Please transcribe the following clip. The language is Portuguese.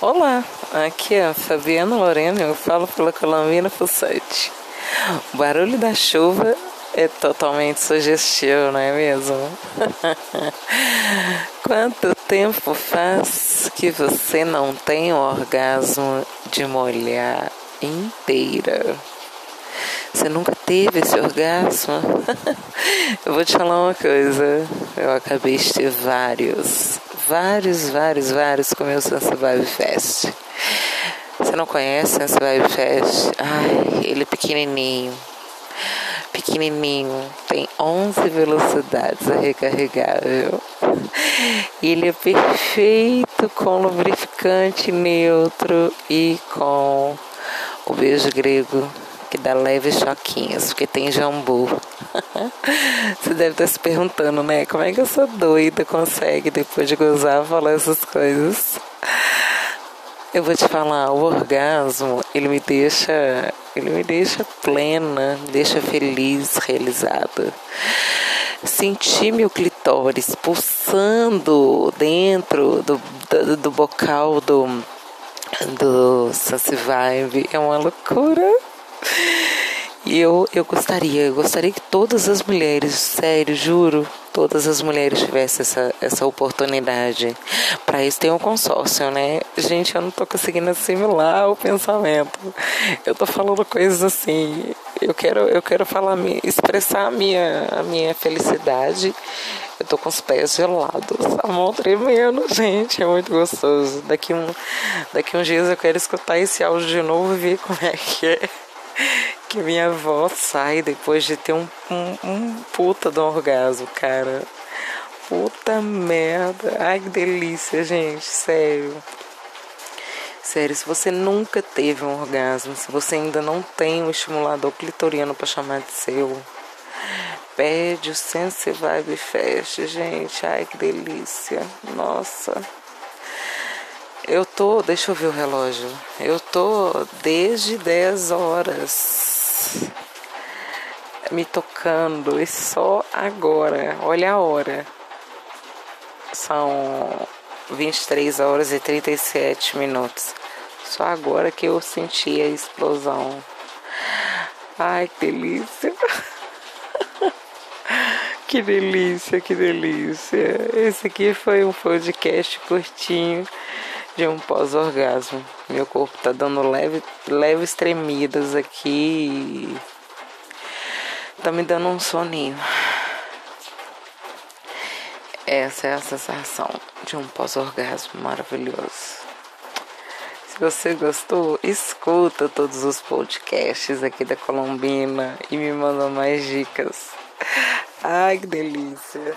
Olá, aqui é a Fabiana Lorena, eu falo pela Colombina Fussante. O barulho da chuva é totalmente sugestivo, não é mesmo? Quanto tempo faz que você não tem o orgasmo de molhar inteira? Você nunca teve esse orgasmo? eu vou te falar uma coisa. Eu acabei de ter vários, vários, vários, vários com meu Sense Vibe Fest. Você não conhece Sense Vibe Fest? Ai, ele é pequenininho. Pequenininho, tem 11 velocidades a recarregável. Ele é perfeito com lubrificante neutro e com o beijo grego que dá leves choquinhos, porque tem jambu. Você deve estar se perguntando, né? Como é que essa doida consegue, depois de gozar, falar essas coisas? Eu vou te falar, o orgasmo, ele me deixa, ele me deixa plena, me deixa feliz, realizada. Sentir meu clitóris pulsando dentro do, do, do bocal do, do Sassy Vibe é uma loucura. E eu, eu gostaria, eu gostaria que todas as mulheres, sério, juro, todas as mulheres tivessem essa, essa oportunidade. Para isso tem um consórcio, né? Gente, eu não tô conseguindo assimilar o pensamento. Eu tô falando coisas assim. Eu quero, eu quero falar, expressar a minha, a minha felicidade. Eu tô com os pés gelados, a mão tremendo, gente, é muito gostoso. Daqui um, daqui uns dias eu quero escutar esse áudio de novo e ver como é que é que minha avó sai depois de ter um, um, um puta do orgasmo, cara. Puta merda. Ai, que delícia, gente. Sério. Sério, se você nunca teve um orgasmo, se você ainda não tem um estimulador clitoriano para chamar de seu, pede o Sense Vibe Fest, gente. Ai, que delícia. Nossa. Eu tô, deixa eu ver o relógio. Eu tô desde 10 horas me tocando e só agora, olha a hora. São 23 horas e 37 minutos. Só agora que eu senti a explosão. Ai, que delícia. que delícia, que delícia. Esse aqui foi um podcast curtinho de um pós-orgasmo. Meu corpo tá dando leve, leves tremidas aqui. Tá me dando um soninho. Essa é a sensação de um pós-orgasmo maravilhoso. Se você gostou, escuta todos os podcasts aqui da Colombina e me manda mais dicas. Ai, que delícia!